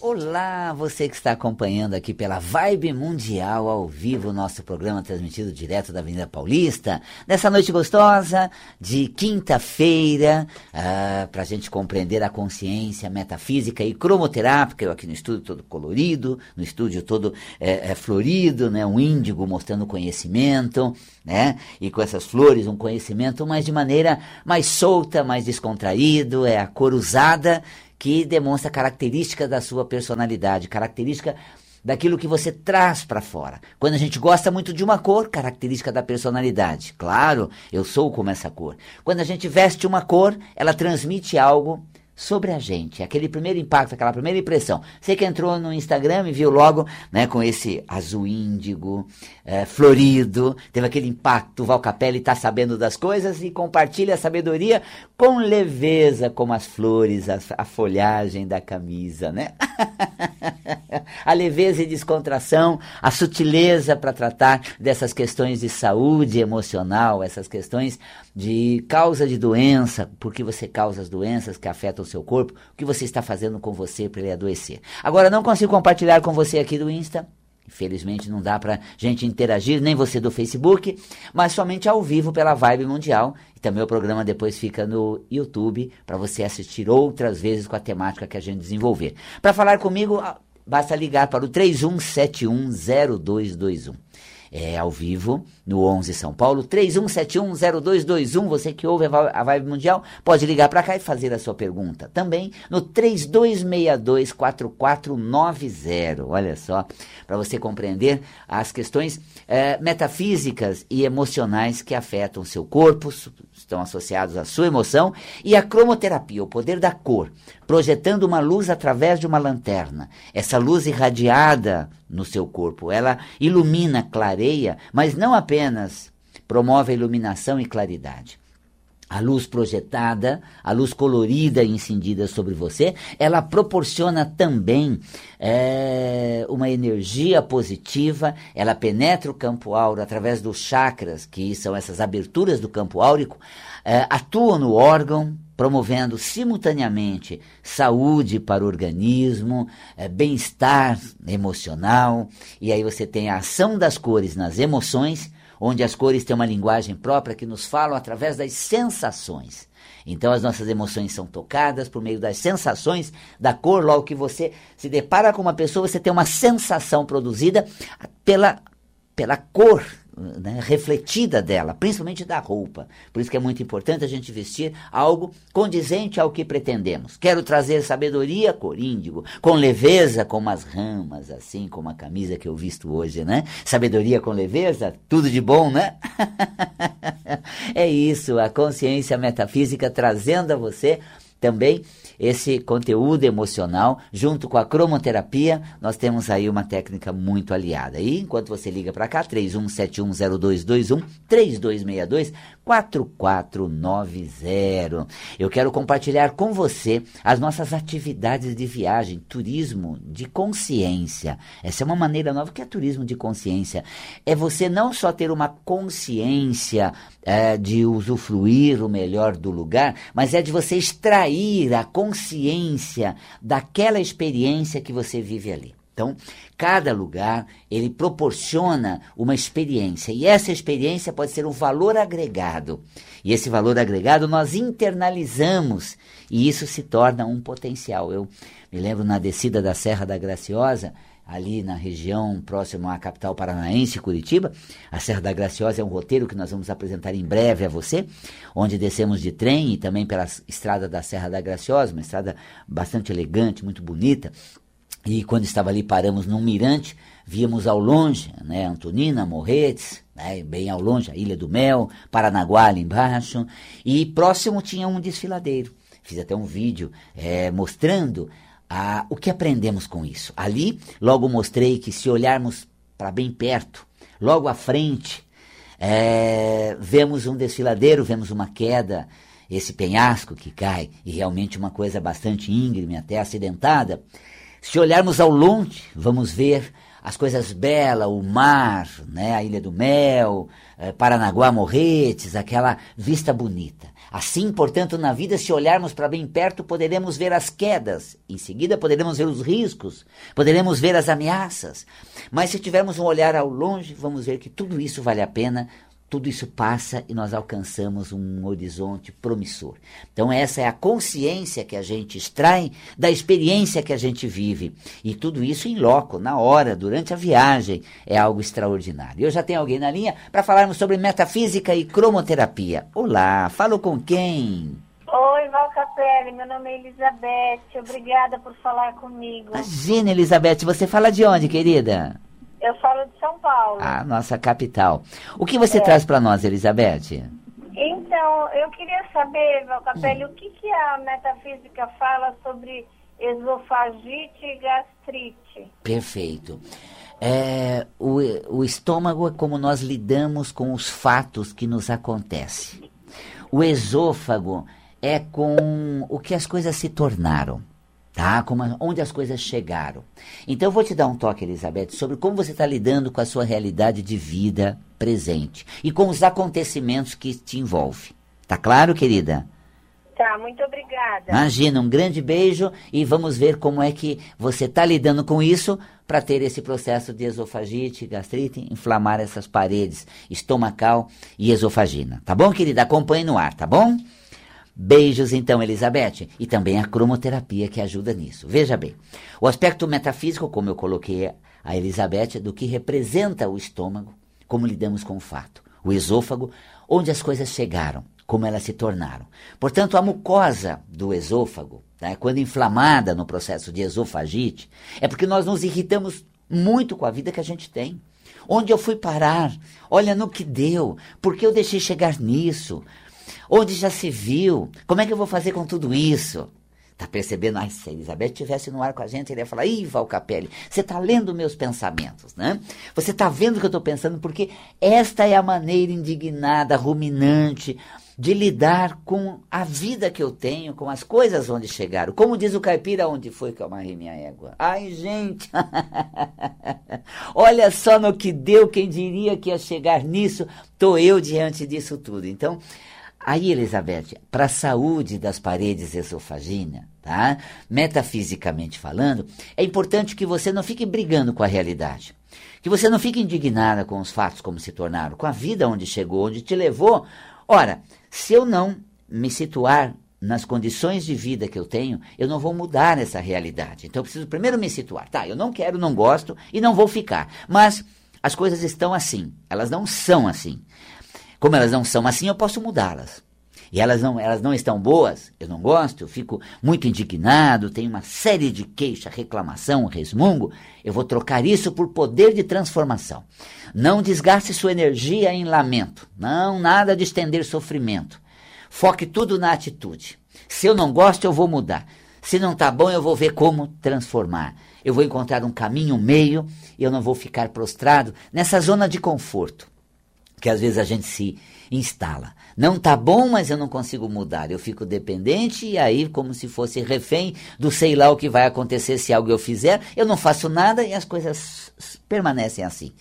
Olá, você que está acompanhando aqui pela Vibe Mundial ao vivo, nosso programa transmitido direto da Avenida Paulista, nessa noite gostosa de quinta-feira, ah, para a gente compreender a consciência metafísica e cromoterápica. Eu aqui no estúdio todo colorido, no estúdio todo é, é, florido, né, um índigo mostrando conhecimento, né, e com essas flores um conhecimento, mas de maneira mais solta, mais descontraído, é a cor usada que demonstra características da sua personalidade, característica daquilo que você traz para fora. Quando a gente gosta muito de uma cor, característica da personalidade. Claro, eu sou como essa cor. Quando a gente veste uma cor, ela transmite algo sobre a gente, aquele primeiro impacto, aquela primeira impressão. Você que entrou no Instagram e viu logo, né, com esse azul índigo, é, florido, teve aquele impacto, Val Capelli está sabendo das coisas e compartilha a sabedoria com leveza, como as flores, a, a folhagem da camisa, né? a leveza e descontração, a sutileza para tratar dessas questões de saúde emocional, essas questões de causa de doença, por que você causa as doenças que afetam o seu corpo, o que você está fazendo com você para ele adoecer. Agora, não consigo compartilhar com você aqui do Insta, Infelizmente não dá para gente interagir, nem você do Facebook, mas somente ao vivo pela Vibe Mundial. E também o programa depois fica no YouTube para você assistir outras vezes com a temática que a gente desenvolver. Para falar comigo, basta ligar para o 31710221 é, ao vivo no 11 São Paulo, 31710221. Você que ouve a Vibe Mundial, pode ligar para cá e fazer a sua pergunta. Também no 32624490. Olha só, para você compreender as questões é, metafísicas e emocionais que afetam seu corpo, estão associados à sua emoção, e a cromoterapia, o poder da cor, projetando uma luz através de uma lanterna. Essa luz irradiada no seu corpo, ela ilumina, clareia, mas não apenas promove a iluminação e claridade. A luz projetada, a luz colorida e incendida sobre você, ela proporciona também é, uma energia positiva, ela penetra o campo áureo através dos chakras, que são essas aberturas do campo áurico, é, atua no órgão, promovendo simultaneamente saúde para o organismo, é, bem-estar emocional, e aí você tem a ação das cores nas emoções onde as cores têm uma linguagem própria que nos falam através das sensações. Então as nossas emoções são tocadas por meio das sensações da cor. Logo que você se depara com uma pessoa, você tem uma sensação produzida pela, pela cor né, refletida dela, principalmente da roupa. Por isso que é muito importante a gente vestir algo condizente ao que pretendemos. Quero trazer sabedoria, coríndigo, com leveza, como as ramas, assim como a camisa que eu visto hoje, né? Sabedoria com leveza, tudo de bom, né? é isso, a consciência metafísica trazendo a você também esse conteúdo emocional, junto com a cromoterapia, nós temos aí uma técnica muito aliada. E enquanto você liga para cá, 31710221, 3262 4490. Eu quero compartilhar com você as nossas atividades de viagem, turismo de consciência. Essa é uma maneira nova. Que é turismo de consciência? É você não só ter uma consciência é, de usufruir o melhor do lugar, mas é de você extrair a consciência daquela experiência que você vive ali. Então, cada lugar ele proporciona uma experiência e essa experiência pode ser um valor agregado. E esse valor agregado nós internalizamos e isso se torna um potencial. Eu me lembro na descida da Serra da Graciosa, ali na região próxima à capital paranaense, Curitiba. A Serra da Graciosa é um roteiro que nós vamos apresentar em breve a você, onde descemos de trem e também pela estrada da Serra da Graciosa, uma estrada bastante elegante, muito bonita. E quando estava ali, paramos num mirante, víamos ao longe, né, Antonina, Morretes, né, bem ao longe, a Ilha do Mel, Paranaguá ali embaixo, e próximo tinha um desfiladeiro. Fiz até um vídeo é, mostrando a, o que aprendemos com isso. Ali, logo mostrei que se olharmos para bem perto, logo à frente, é, vemos um desfiladeiro, vemos uma queda, esse penhasco que cai, e realmente uma coisa bastante íngreme, até acidentada. Se olharmos ao longe, vamos ver as coisas belas, o mar, né, a Ilha do Mel, eh, Paranaguá, Morretes, aquela vista bonita. Assim, portanto, na vida, se olharmos para bem perto, poderemos ver as quedas, em seguida poderemos ver os riscos, poderemos ver as ameaças. Mas se tivermos um olhar ao longe, vamos ver que tudo isso vale a pena tudo isso passa e nós alcançamos um horizonte promissor. Então, essa é a consciência que a gente extrai da experiência que a gente vive. E tudo isso em loco, na hora, durante a viagem, é algo extraordinário. Eu já tenho alguém na linha para falarmos sobre metafísica e cromoterapia. Olá, falo com quem? Oi, Val Capelli, meu nome é Elizabeth. Obrigada por falar comigo. Imagina, Elizabeth, você fala de onde, querida? Eu falo de São Paulo. Ah, nossa capital. O que você é. traz para nós, Elizabeth? Então, eu queria saber, Valcapelli, o que, que a metafísica fala sobre esofagite e gastrite? Perfeito. É, o, o estômago é como nós lidamos com os fatos que nos acontecem. O esôfago é com o que as coisas se tornaram tá? Como, onde as coisas chegaram. Então eu vou te dar um toque, Elizabeth, sobre como você está lidando com a sua realidade de vida presente e com os acontecimentos que te envolvem. Tá claro, querida? Tá, muito obrigada. Imagina, um grande beijo e vamos ver como é que você está lidando com isso para ter esse processo de esofagite, gastrite, inflamar essas paredes estomacal e esofagina. Tá bom, querida? Acompanhe no ar, tá bom? Beijos então, Elizabeth, e também a cromoterapia que ajuda nisso. Veja bem, o aspecto metafísico, como eu coloquei a Elizabeth, do que representa o estômago, como lidamos com o fato, o esôfago, onde as coisas chegaram, como elas se tornaram. Portanto, a mucosa do esôfago, né, quando inflamada no processo de esofagite, é porque nós nos irritamos muito com a vida que a gente tem. Onde eu fui parar? Olha no que deu. Por que eu deixei chegar nisso? Onde já se viu? Como é que eu vou fazer com tudo isso? Tá percebendo? Ai, se a Elizabeth estivesse no ar com a gente, ele ia falar: Ih, Valcapelli, você tá lendo meus pensamentos, né? Você tá vendo o que eu tô pensando, porque esta é a maneira indignada, ruminante, de lidar com a vida que eu tenho, com as coisas onde chegaram. Como diz o caipira, onde foi que eu amarrei minha égua? Ai, gente! Olha só no que deu, quem diria que ia chegar nisso? Tô eu diante disso tudo. Então, Aí, Elizabeth, para a saúde das paredes esofaginas, tá? Metafisicamente falando, é importante que você não fique brigando com a realidade. Que você não fique indignada com os fatos como se tornaram, com a vida onde chegou, onde te levou. Ora, se eu não me situar nas condições de vida que eu tenho, eu não vou mudar essa realidade. Então eu preciso primeiro me situar. Tá, eu não quero, não gosto e não vou ficar. Mas as coisas estão assim, elas não são assim. Como elas não são assim, eu posso mudá-las. E elas não, elas não estão boas, eu não gosto, eu fico muito indignado, tenho uma série de queixa, reclamação, resmungo. Eu vou trocar isso por poder de transformação. Não desgaste sua energia em lamento. Não, nada de estender sofrimento. Foque tudo na atitude. Se eu não gosto, eu vou mudar. Se não está bom, eu vou ver como transformar. Eu vou encontrar um caminho um meio e eu não vou ficar prostrado nessa zona de conforto que às vezes a gente se instala. Não tá bom, mas eu não consigo mudar. Eu fico dependente e aí como se fosse refém do sei lá o que vai acontecer se algo eu fizer, eu não faço nada e as coisas permanecem assim.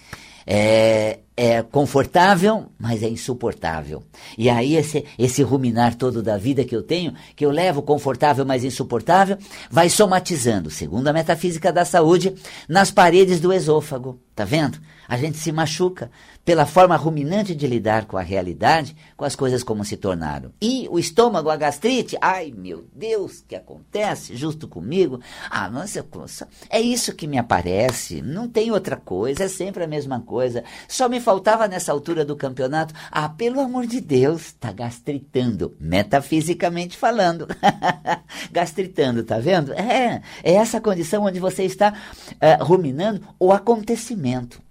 É, é confortável, mas é insuportável. E aí esse, esse ruminar todo da vida que eu tenho, que eu levo confortável, mas insuportável, vai somatizando, segundo a metafísica da saúde, nas paredes do esôfago. Tá vendo? A gente se machuca pela forma ruminante de lidar com a realidade, com as coisas como se tornaram. E o estômago, a gastrite, ai meu Deus, que acontece justo comigo? Ah, nossa, é isso que me aparece, não tem outra coisa, é sempre a mesma coisa. Só me faltava nessa altura do campeonato, ah, pelo amor de Deus, tá gastritando, metafisicamente falando. gastritando, tá vendo? É, é essa condição onde você está uh, ruminando o acontecimento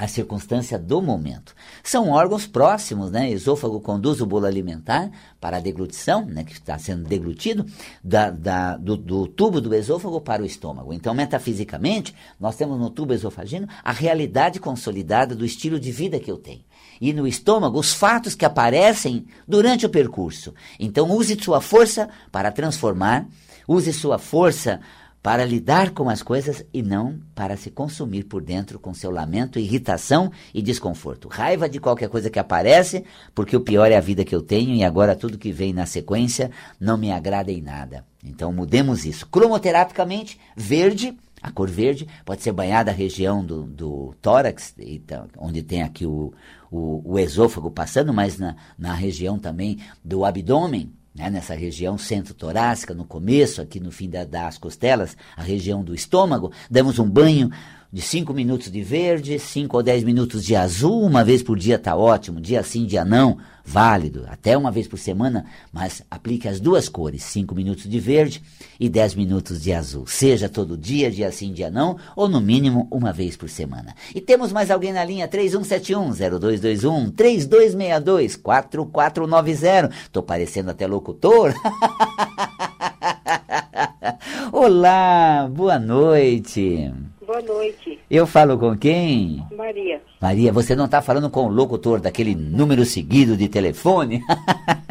a circunstância do momento. São órgãos próximos, né? Esôfago conduz o bolo alimentar para a deglutição, né? Que está sendo deglutido da, da, do, do, tubo do esôfago para o estômago. Então, metafisicamente, nós temos no tubo esofagino a realidade consolidada do estilo de vida que eu tenho. E no estômago, os fatos que aparecem durante o percurso. Então, use sua força para transformar, use sua força para lidar com as coisas e não para se consumir por dentro com seu lamento, irritação e desconforto. Raiva de qualquer coisa que aparece, porque o pior é a vida que eu tenho e agora tudo que vem na sequência não me agrada em nada. Então mudemos isso. Cromoterapicamente, verde, a cor verde pode ser banhada a região do, do tórax, então, onde tem aqui o, o, o esôfago passando, mas na, na região também do abdômen, né, nessa região centro-torácica, no começo, aqui no fim da, das costelas, a região do estômago, damos um banho de 5 minutos de verde, 5 ou 10 minutos de azul, uma vez por dia está ótimo, dia sim, dia não, válido, até uma vez por semana, mas aplique as duas cores, 5 minutos de verde e 10 minutos de azul, seja todo dia, dia sim, dia não, ou no mínimo uma vez por semana. E temos mais alguém na linha 3171-0221, 3262-4490, estou parecendo até locutor. Olá, boa noite. Boa noite. Eu falo com quem? Maria. Maria, você não está falando com o locutor daquele número seguido de telefone?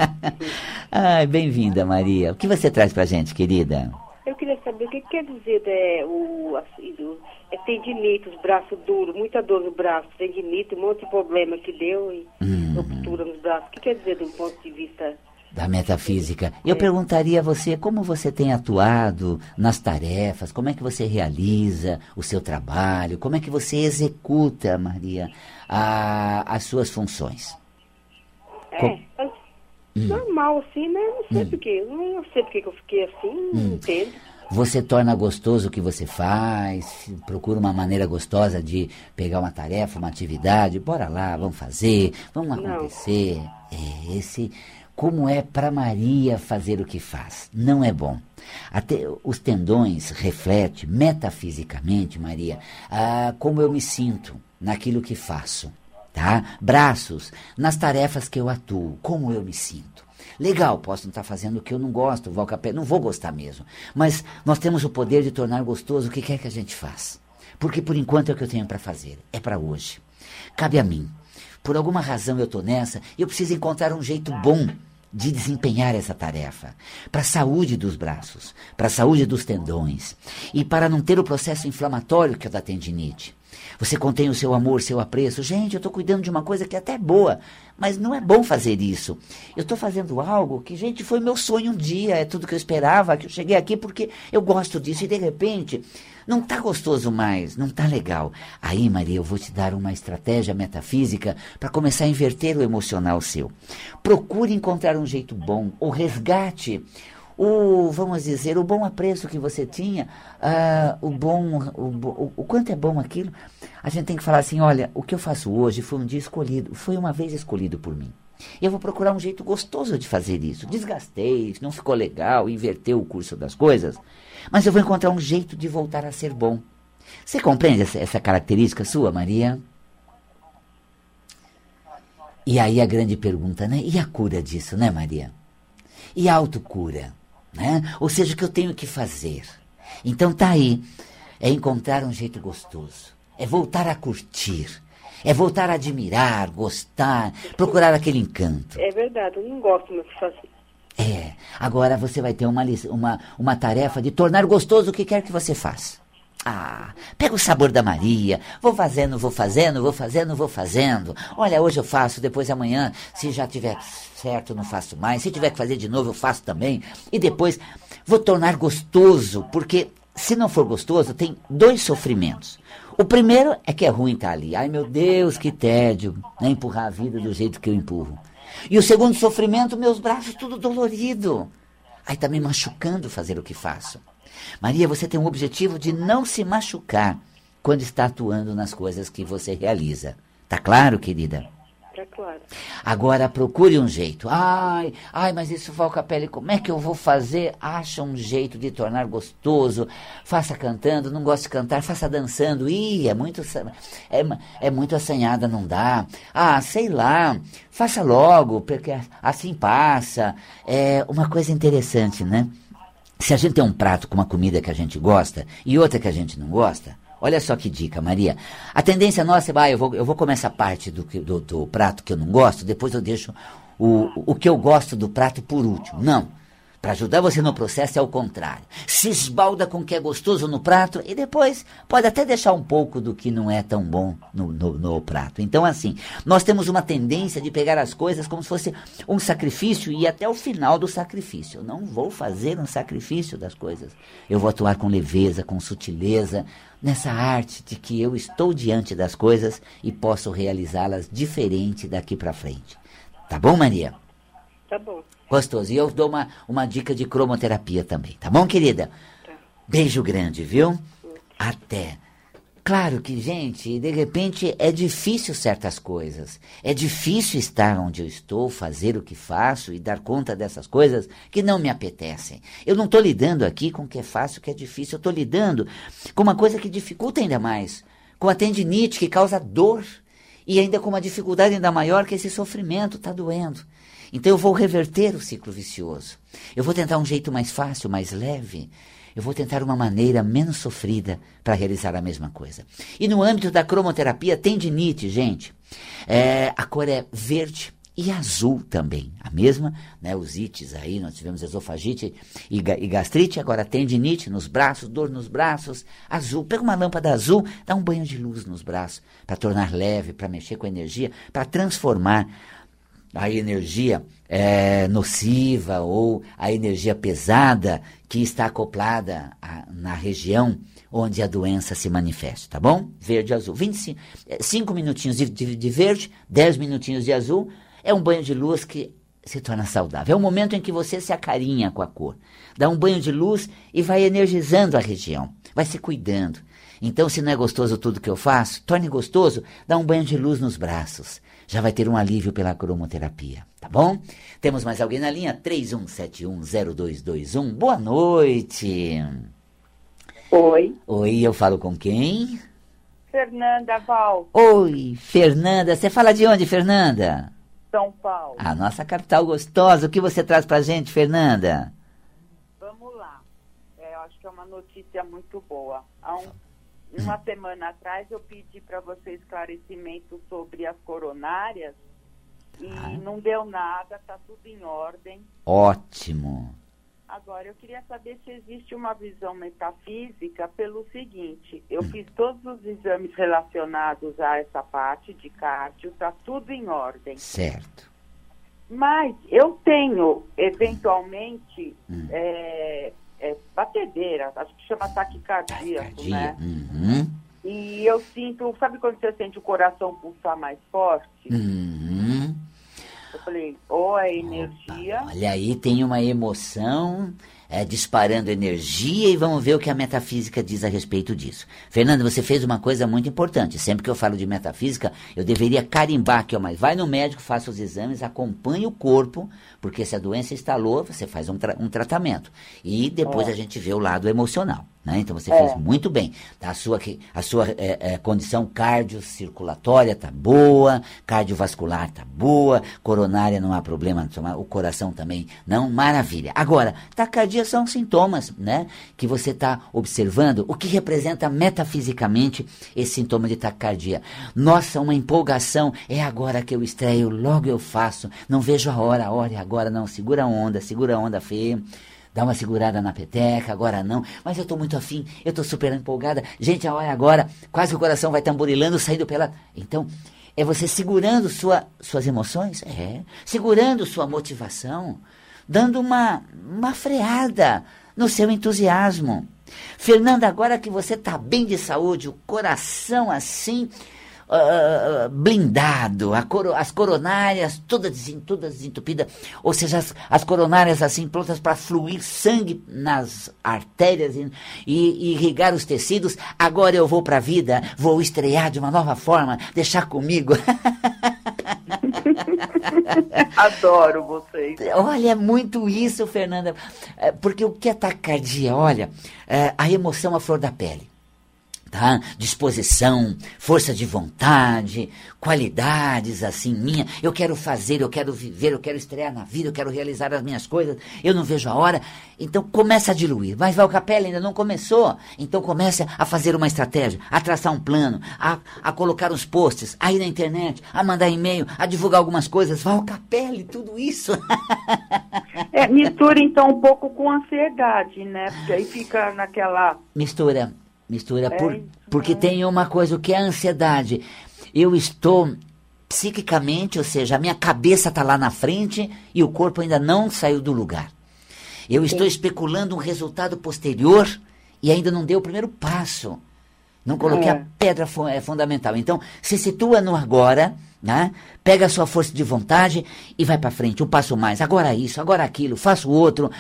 Ai, bem-vinda, Maria. O que você traz pra gente, querida? Eu queria saber o que quer dizer é, o, assim, o é tendinite, os braços duros, muita dor no braço, tendinite, um monte de problema que deu e Hum. ruptura nos braços. O que quer dizer de um ponto de vista Da metafísica. Eu perguntaria a você como você tem atuado nas tarefas, como é que você realiza o seu trabalho, como é que você executa, Maria, a- as suas funções. É, Com- mas normal assim, né? Não sei porque. Eu não sei porque que eu fiquei assim, não entendo. Você torna gostoso o que você faz, procura uma maneira gostosa de pegar uma tarefa, uma atividade, bora lá, vamos fazer, vamos Não. acontecer. É esse como é para Maria fazer o que faz. Não é bom. Até os tendões refletem metafisicamente, Maria, ah, como eu me sinto naquilo que faço, tá? Braços nas tarefas que eu atuo, como eu me sinto. Legal, posso não estar fazendo o que eu não gosto, vou capé, não vou gostar mesmo. Mas nós temos o poder de tornar gostoso o que quer que a gente faz. Porque por enquanto é o que eu tenho para fazer, é para hoje. Cabe a mim. Por alguma razão eu estou nessa, eu preciso encontrar um jeito bom de desempenhar essa tarefa. Para a saúde dos braços, para a saúde dos tendões e para não ter o processo inflamatório que é da tendinite. Você contém o seu amor, seu apreço. Gente, eu estou cuidando de uma coisa que é até boa, mas não é bom fazer isso. Eu estou fazendo algo que, gente, foi meu sonho um dia, é tudo que eu esperava, que eu cheguei aqui porque eu gosto disso e de repente não está gostoso mais, não está legal. Aí, Maria, eu vou te dar uma estratégia metafísica para começar a inverter o emocional seu. Procure encontrar um jeito bom, ou resgate o, vamos dizer, o bom apreço que você tinha, ah, o bom, o, bo- o, o quanto é bom aquilo, a gente tem que falar assim, olha, o que eu faço hoje foi um dia escolhido, foi uma vez escolhido por mim. Eu vou procurar um jeito gostoso de fazer isso. Desgastei, não ficou legal, inverteu o curso das coisas, mas eu vou encontrar um jeito de voltar a ser bom. Você compreende essa, essa característica sua, Maria? E aí a grande pergunta, né? E a cura disso, né, Maria? E a autocura, né? Ou seja, o que eu tenho que fazer. Então tá aí, é encontrar um jeito gostoso, é voltar a curtir, é voltar a admirar, gostar, procurar aquele encanto. É verdade, eu não gosto muito de fazer. É, agora você vai ter uma, uma, uma tarefa de tornar gostoso o que quer que você faça. Ah, pega o sabor da Maria, vou fazendo, vou fazendo, vou fazendo, vou fazendo. Olha, hoje eu faço, depois amanhã, se já tiver certo, não faço mais. Se tiver que fazer de novo, eu faço também. E depois vou tornar gostoso, porque se não for gostoso, tem dois sofrimentos. O primeiro é que é ruim estar ali. Ai meu Deus, que tédio, né? empurrar a vida do jeito que eu empurro. E o segundo sofrimento, meus braços tudo dolorido. Aí tá me machucando fazer o que faço. Maria, você tem um objetivo de não se machucar quando está atuando nas coisas que você realiza. Tá claro, querida? Tá claro. Agora procure um jeito. Ai, ai, mas isso Valca Pele, como é que eu vou fazer? Acha um jeito de tornar gostoso. Faça cantando, não gosta de cantar, faça dançando. Ih, é muito é, é muito assanhada, não dá. Ah, sei lá. Faça logo, porque assim passa. É uma coisa interessante, né? Se a gente tem um prato com uma comida que a gente gosta e outra que a gente não gosta, olha só que dica, Maria. A tendência nossa é, ah, eu vou, eu vou comer essa parte do, do, do prato que eu não gosto, depois eu deixo o, o que eu gosto do prato por último. Não. Para ajudar você no processo é o contrário. Se esbalda com o que é gostoso no prato e depois pode até deixar um pouco do que não é tão bom no, no, no, prato. Então, assim, nós temos uma tendência de pegar as coisas como se fosse um sacrifício e até o final do sacrifício. Eu não vou fazer um sacrifício das coisas. Eu vou atuar com leveza, com sutileza, nessa arte de que eu estou diante das coisas e posso realizá-las diferente daqui para frente. Tá bom, Maria? Tá bom. Gostoso. E eu dou uma, uma dica de cromoterapia também, tá bom, querida? Tá. Beijo grande, viu? Até. Claro que, gente, de repente é difícil certas coisas. É difícil estar onde eu estou, fazer o que faço e dar conta dessas coisas que não me apetecem. Eu não estou lidando aqui com o que é fácil, o que é difícil. Eu estou lidando com uma coisa que dificulta ainda mais. Com a tendinite que causa dor. E ainda com uma dificuldade ainda maior que esse sofrimento está doendo. Então eu vou reverter o ciclo vicioso. Eu vou tentar um jeito mais fácil, mais leve. Eu vou tentar uma maneira menos sofrida para realizar a mesma coisa. E no âmbito da cromoterapia, tendinite, gente. É, a cor é verde e azul também. A mesma, né? Os ites aí, nós tivemos esofagite e, e gastrite, agora tendinite nos braços, dor nos braços, azul. Pega uma lâmpada azul, dá um banho de luz nos braços para tornar leve, para mexer com a energia, para transformar a energia é, nociva ou a energia pesada que está acoplada a, na região onde a doença se manifesta, tá bom? Verde e azul. 25, 5 é, minutinhos de, de, de verde, 10 minutinhos de azul, é um banho de luz que se torna saudável. É o momento em que você se acarinha com a cor. Dá um banho de luz e vai energizando a região, vai se cuidando. Então, se não é gostoso tudo que eu faço, torne gostoso, dá um banho de luz nos braços já vai ter um alívio pela cromoterapia, tá bom? Temos mais alguém na linha? 31710221. Boa noite. Oi. Oi, eu falo com quem? Fernanda Val. Oi, Fernanda. Você fala de onde, Fernanda? São Paulo. A nossa capital gostosa. O que você traz pra gente, Fernanda? Vamos lá. É, eu acho que é uma notícia muito boa. Há um uma semana atrás eu pedi para você esclarecimento sobre as coronárias e ah. não deu nada, está tudo em ordem. Ótimo. Agora, eu queria saber se existe uma visão metafísica pelo seguinte: eu hum. fiz todos os exames relacionados a essa parte de cardio, está tudo em ordem. Certo. Mas eu tenho, eventualmente, hum. é, é, batedeira, acho que chama taquicardia, né? Uhum. E eu sinto, sabe quando você sente o coração pulsar mais forte? Uhum. Falei, ou é energia. Opa, olha aí, tem uma emoção é, disparando energia e vamos ver o que a metafísica diz a respeito disso. Fernando, você fez uma coisa muito importante. Sempre que eu falo de metafísica, eu deveria carimbar aqui, ó, mas vai no médico, faça os exames, acompanhe o corpo, porque se a doença instalou, você faz um, tra um tratamento. E depois é. a gente vê o lado emocional. Né? Então você é. fez muito bem. A sua, a sua é, é, condição cardiocirculatória está boa, cardiovascular está boa, coronária não há problema, o coração também não, maravilha. Agora, taquicardia são sintomas né, que você está observando, o que representa metafisicamente esse sintoma de taquicardia. Nossa, uma empolgação, é agora que eu estreio, logo eu faço, não vejo a hora, a hora é agora, não, segura a onda, segura a onda feia dá uma segurada na peteca, agora não, mas eu estou muito afim, eu estou super empolgada. Gente, a hora agora, quase o coração vai tamborilando, saindo pela. Então, é você segurando sua, suas emoções? É. Segurando sua motivação, dando uma, uma freada no seu entusiasmo. Fernanda, agora que você está bem de saúde, o coração assim uh, blindado, coro, as coronárias todas, todas desentupidas, ou seja, as, as coronárias assim prontas para fluir sangue nas artérias e, e, irrigar os tecidos. Agora eu vou para a vida, vou estrear de uma nova forma, deixar comigo. Adoro vocês. Olha, é muito isso, Fernanda. Porque o que é taquicardia? Olha, a emoção à flor da pele tá? Disposição, força de vontade, qualidades assim minha. Eu quero fazer, eu quero viver, eu quero estrear na vida, eu quero realizar as minhas coisas. Eu não vejo a hora. Então começa a diluir. Mas vai o capela ainda não começou. Então começa a fazer uma estratégia, a traçar um plano, a, a colocar os posts, a ir na internet, a mandar e-mail, a divulgar algumas coisas. Vai o capela e tudo isso. é, mistura então um pouco com ansiedade, né? Porque aí fica naquela mistura Mistura é por, porque tem uma coisa, o que é a ansiedade? Eu estou psiquicamente, ou seja, a minha cabeça está lá na frente e o corpo ainda não saiu do lugar. Eu estou especulando um resultado posterior e ainda não dei o primeiro passo. Não coloquei é. a pedra é fundamental. Então, se situa no agora, né? Pega a sua força de vontade e vai para frente. Um passo mais. Agora isso, agora aquilo, faço outro.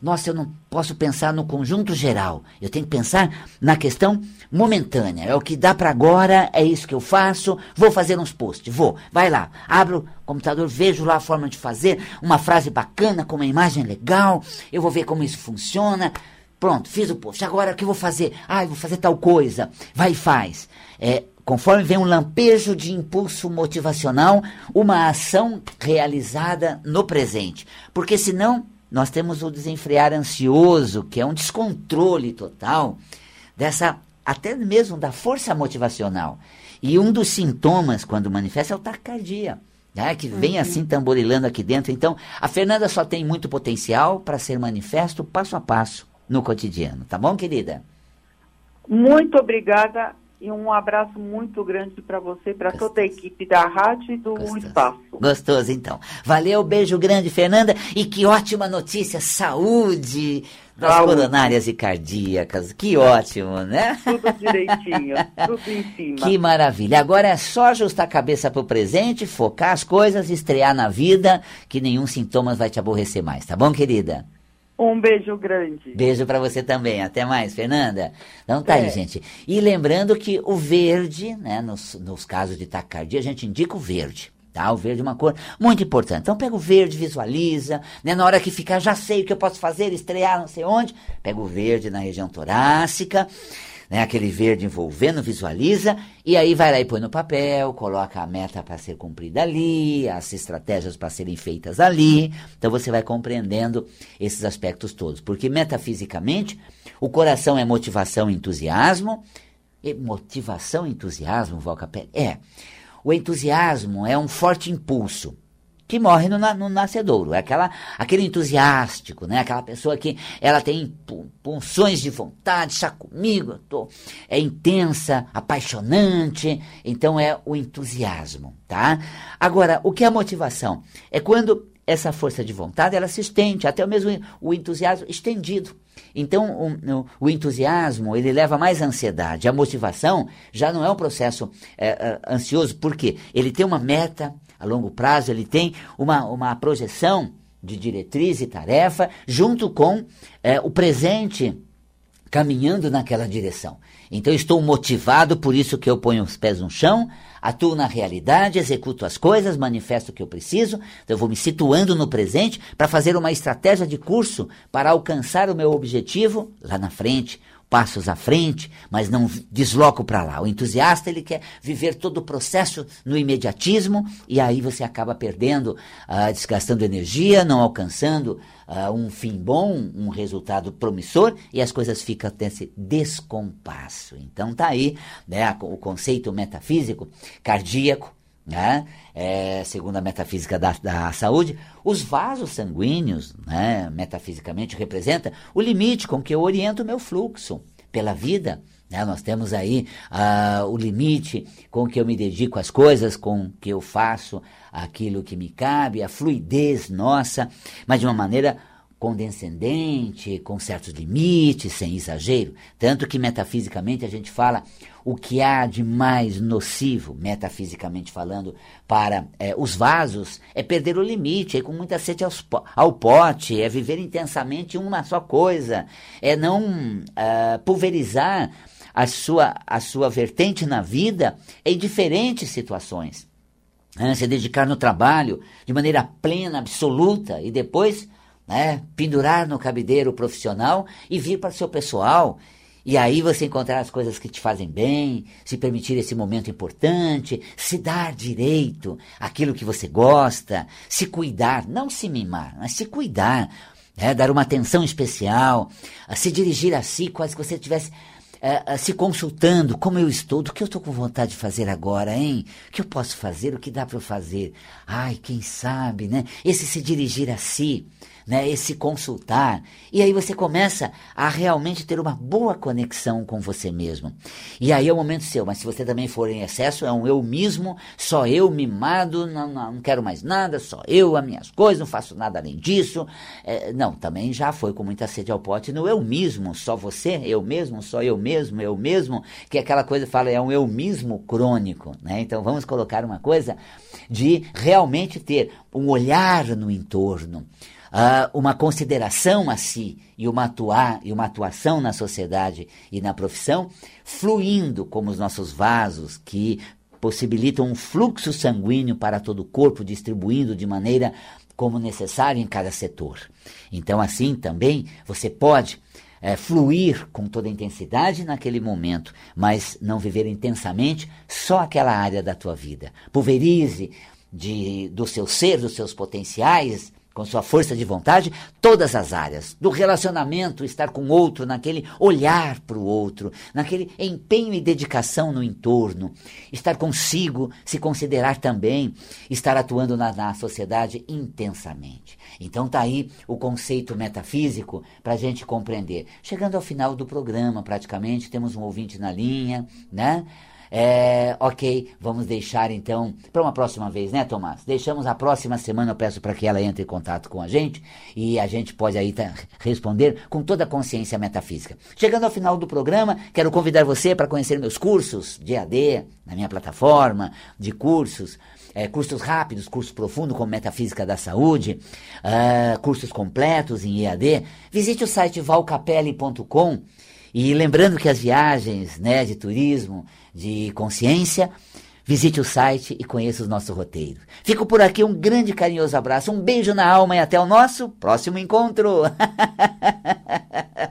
Nossa, eu não posso pensar no conjunto geral. Eu tenho que pensar na questão momentânea. É o que dá para agora, é isso que eu faço. Vou fazer uns posts. Vou. Vai lá. Abro o computador, vejo lá a forma de fazer, uma frase bacana com uma imagem legal. Eu vou ver como isso funciona. Pronto, fiz o post. Agora o que eu vou fazer? Ah, eu vou fazer tal coisa. Vai e faz. É, conforme vem um lampejo de impulso motivacional, uma ação realizada no presente. Porque senão nós temos o desenfrear ansioso, que é um descontrole total dessa até mesmo da força motivacional. E um dos sintomas quando manifesta é o taquicardia. Né, que vem uhum. assim tamborilando aqui dentro. Então, a Fernanda só tem muito potencial para ser manifesto passo a passo no cotidiano. Tá bom, querida? Muito obrigada e um abraço muito grande para você, para toda a equipe da rádio e do Gostoso. espaço. Gostoso, então. Valeu, beijo grande, Fernanda. E que ótima notícia, saúde das saúde. coronárias e cardíacas. Que ótimo, né? Tudo direitinho, tudo em cima. Que maravilha. Agora é só ajustar a cabeça para o presente, focar as coisas, estrear na vida, que nenhum sintoma vai te aborrecer mais, tá bom, querida? Um beijo grande. Beijo para você também. Até mais, Fernanda. Então tá é. aí, gente. E lembrando que o verde, né, nos, nos casos de taquicardia, a gente indica o verde. Tá? O verde é uma cor muito importante. Então pega o verde, visualiza, né? Na hora que ficar, já sei o que eu posso fazer, estrear não sei onde. Pega o verde na região torácica né, aquele verde envolvendo, visualiza, e aí vai lá e põe no papel, coloca a meta para ser cumprida ali, as estratégias para serem feitas ali. Então você vai compreendendo esses aspectos todos. Porque metafisicamente, o coração é motivação e entusiasmo. E motivação e entusiasmo, Valcapé? É. O entusiasmo é um forte impulso que morre no, no nascedouro. É aquela, aquele entusiástico, né? Aquela pessoa que ela tem punções de vontade, está comigo, tô, é intensa, apaixonante. Então é o entusiasmo, tá? Agora, o que é motivação? É quando essa força de vontade ela se estende, até mesmo o entusiasmo estendido. Então, o, o, entusiasmo, ele leva mais ansiedade. A motivação já não é um processo é, é, ansioso, porque ele tem uma meta, a longo prazo, ele tem uma, uma projeção de diretriz e tarefa junto com é, o presente caminhando naquela direção. Então estou motivado, por isso que eu ponho os pés no chão, atuo na realidade, executo as coisas, manifesto o que eu preciso, então eu vou me situando no presente para fazer uma estratégia de curso para alcançar o meu objetivo lá na frente, passos à frente, mas não desloco para lá. O entusiasta ele quer viver todo o processo no imediatismo e aí você acaba perdendo, uh, desgastando energia, não alcançando uh, um fim bom, um resultado promissor e as coisas ficam nesse descompasso. Então tá aí, né, o conceito metafísico cardíaco né? É, segundo a metafísica da, da saúde, os vasos sanguíneos, né, metafisicamente, representam o limite com que eu oriento o meu fluxo pela vida. Né? Nós temos aí uh, o limite com que eu me dedico às coisas, com que eu faço aquilo que me cabe, a fluidez nossa, mas de uma maneira condescendente, com certos limites, sem exagero. Tanto que metafisicamente a gente fala o que há de mais nocivo, metafisicamente falando, para é, os vasos é perder o limite, é com muita sede aos, ao pote, é viver intensamente uma só coisa, é não uh, pulverizar a sua, a sua vertente na vida em diferentes situações. Né? Se dedicar no trabalho de maneira plena, absoluta, e depois né, pendurar no cabideiro profissional e vir para o seu pessoal E aí você encontrar as coisas que te fazem bem, se permitir esse momento importante, se dar direito àquilo que você gosta, se cuidar, não se mimar, mas se cuidar, é, dar uma atenção especial, se dirigir a si, quase que você estivesse é, se consultando, como eu estou, do que eu estou com vontade de fazer agora, hein? O que eu posso fazer, o que dá para eu fazer? Ai, quem sabe, né? Esse se dirigir a si né, esse consultar. E aí você começa a realmente ter uma boa conexão com você mesmo. E aí é o momento seu, mas se você também for em excesso, é um eu mesmo, só eu mimado, não, não, quero mais nada, só eu, as minhas coisas, não faço nada além disso. É, não, também já foi com muita sede ao pote no eu mesmo, só você, eu mesmo, só eu mesmo, eu mesmo, que é aquela coisa fala, é um eu mesmo crônico, né? Então vamos colocar uma coisa de realmente ter um olhar no entorno uh, uma consideração a si e uma, atuar, e uma atuação na sociedade e na profissão, fluindo como os nossos vasos que possibilitam um fluxo sanguíneo para todo o corpo, distribuindo de maneira como necessário em cada setor. Então, assim também você pode é, fluir com toda intensidade naquele momento, mas não viver intensamente só aquela área da tua vida. Pulverize de, do seu ser, dos seus potenciais, com sua força de vontade, todas as áreas, do relacionamento, estar com o outro, naquele olhar para o outro, naquele empenho e dedicação no entorno, estar consigo, se considerar também, estar atuando na, na sociedade intensamente. Então tá aí o conceito metafísico para a gente compreender. Chegando ao final do programa, praticamente, temos um ouvinte na linha, né? É, ok, vamos deixar então para uma próxima vez, né, Tomás? Deixamos a próxima semana, eu peço para que ela entre em contato com a gente e a gente pode aí tá, responder com toda a consciência metafísica. Chegando ao final do programa, quero convidar você para conhecer meus cursos de AD na minha plataforma de cursos. É, cursos rápidos, cursos profundos como Metafísica da Saúde, uh, cursos completos em EAD, visite o site valcapelli.com e lembrando que as viagens né, de turismo, de consciência, visite o site e conheça os nossos roteiros. Fico por aqui, um grande carinhoso abraço, um beijo na alma e até o nosso próximo encontro!